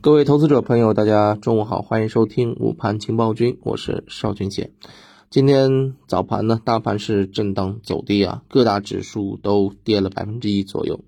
各位投资者朋友，大家中午好，欢迎收听午盘情报君，我是邵军杰。今天早盘呢，大盘是震荡走低啊，各大指数都跌了百分之一左右。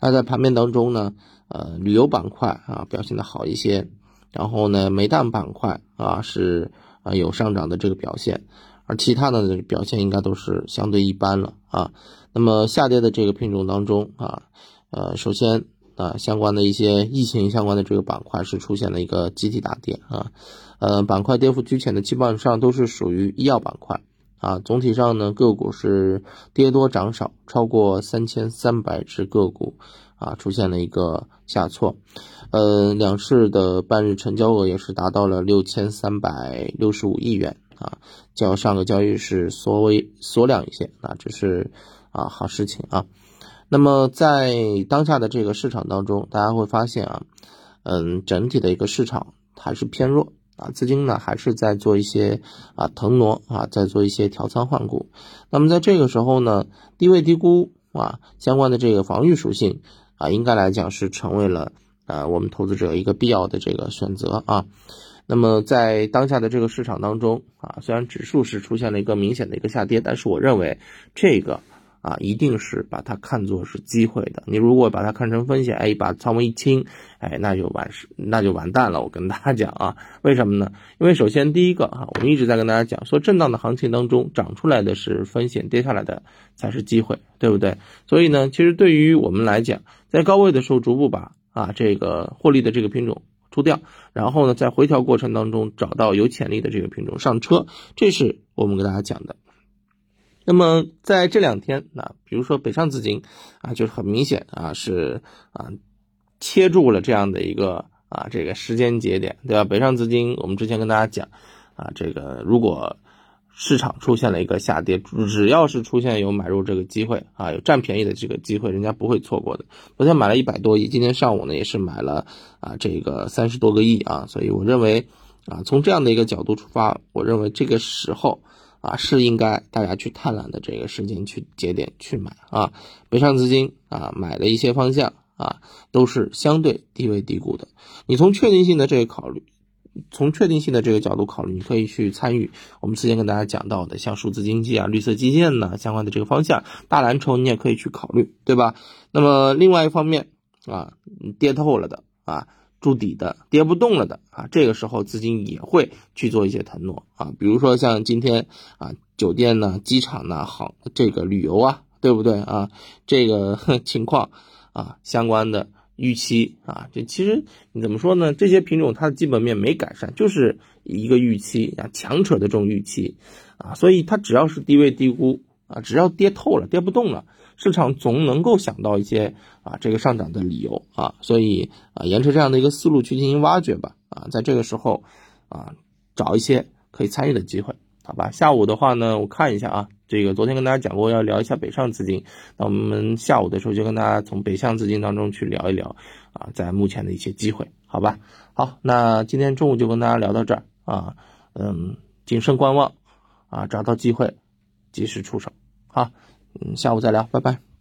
那在盘面当中呢，呃，旅游板块啊表现的好一些，然后呢，煤炭板块啊是啊有上涨的这个表现，而其他的表现应该都是相对一般了啊。那么下跌的这个品种当中啊，呃，首先。啊，相关的一些疫情相关的这个板块是出现了一个集体大跌啊，呃，板块跌幅居前的基本上都是属于医药板块啊。总体上呢，个股是跌多涨少，超过三千三百只个股啊出现了一个下挫。呃，两市的半日成交额也是达到了六千三百六十五亿元啊，较上个交易日是缩微缩量一些啊，这是啊好事情啊。那么在当下的这个市场当中，大家会发现啊，嗯，整体的一个市场还是偏弱啊，资金呢还是在做一些啊腾挪啊，在做一些调仓换股。那么在这个时候呢，低位低估啊相关的这个防御属性啊，应该来讲是成为了啊我们投资者一个必要的这个选择啊。那么在当下的这个市场当中啊，虽然指数是出现了一个明显的一个下跌，但是我认为这个。啊，一定是把它看作是机会的。你如果把它看成风险，哎，把仓位一清，哎，那就完事，那就完蛋了。我跟大家讲啊，为什么呢？因为首先第一个啊，我们一直在跟大家讲，说震荡的行情当中，涨出来的是风险，跌下来的才是机会，对不对？所以呢，其实对于我们来讲，在高位的时候逐步把啊这个获利的这个品种出掉，然后呢，在回调过程当中找到有潜力的这个品种上车，这是我们给大家讲的。那么在这两天，那比如说北上资金啊，就是很明显啊，是啊切住了这样的一个啊这个时间节点，对吧？北上资金，我们之前跟大家讲啊，这个如果市场出现了一个下跌，只要是出现有买入这个机会啊，有占便宜的这个机会，人家不会错过的。昨天买了一百多亿，今天上午呢也是买了啊这个三十多个亿啊，所以我认为啊从这样的一个角度出发，我认为这个时候。啊，是应该大家去贪婪的这个时间去节点去买啊，北上资金啊买的一些方向啊，都是相对低位低估的。你从确定性的这个考虑，从确定性的这个角度考虑，你可以去参与我们之前跟大家讲到的，像数字经济啊、绿色基建呢相关的这个方向，大蓝筹你也可以去考虑，对吧？那么另外一方面啊，跌透了的啊。筑底的跌不动了的啊，这个时候资金也会去做一些腾挪啊，比如说像今天啊，酒店呢、机场呢、航这个旅游啊，对不对啊？这个情况啊，相关的预期啊，这其实你怎么说呢？这些品种它的基本面没改善，就是一个预期啊，强扯的这种预期啊，所以它只要是低位低估。啊，只要跌透了，跌不动了，市场总能够想到一些啊这个上涨的理由啊，所以啊沿着这样的一个思路去进行挖掘吧啊，在这个时候啊找一些可以参与的机会，好吧？下午的话呢，我看一下啊，这个昨天跟大家讲过要聊一下北上资金，那我们下午的时候就跟大家从北向资金当中去聊一聊啊，在目前的一些机会，好吧？好，那今天中午就跟大家聊到这儿啊，嗯，谨慎观望啊，找到机会。及时出手，好，嗯，下午再聊，拜拜。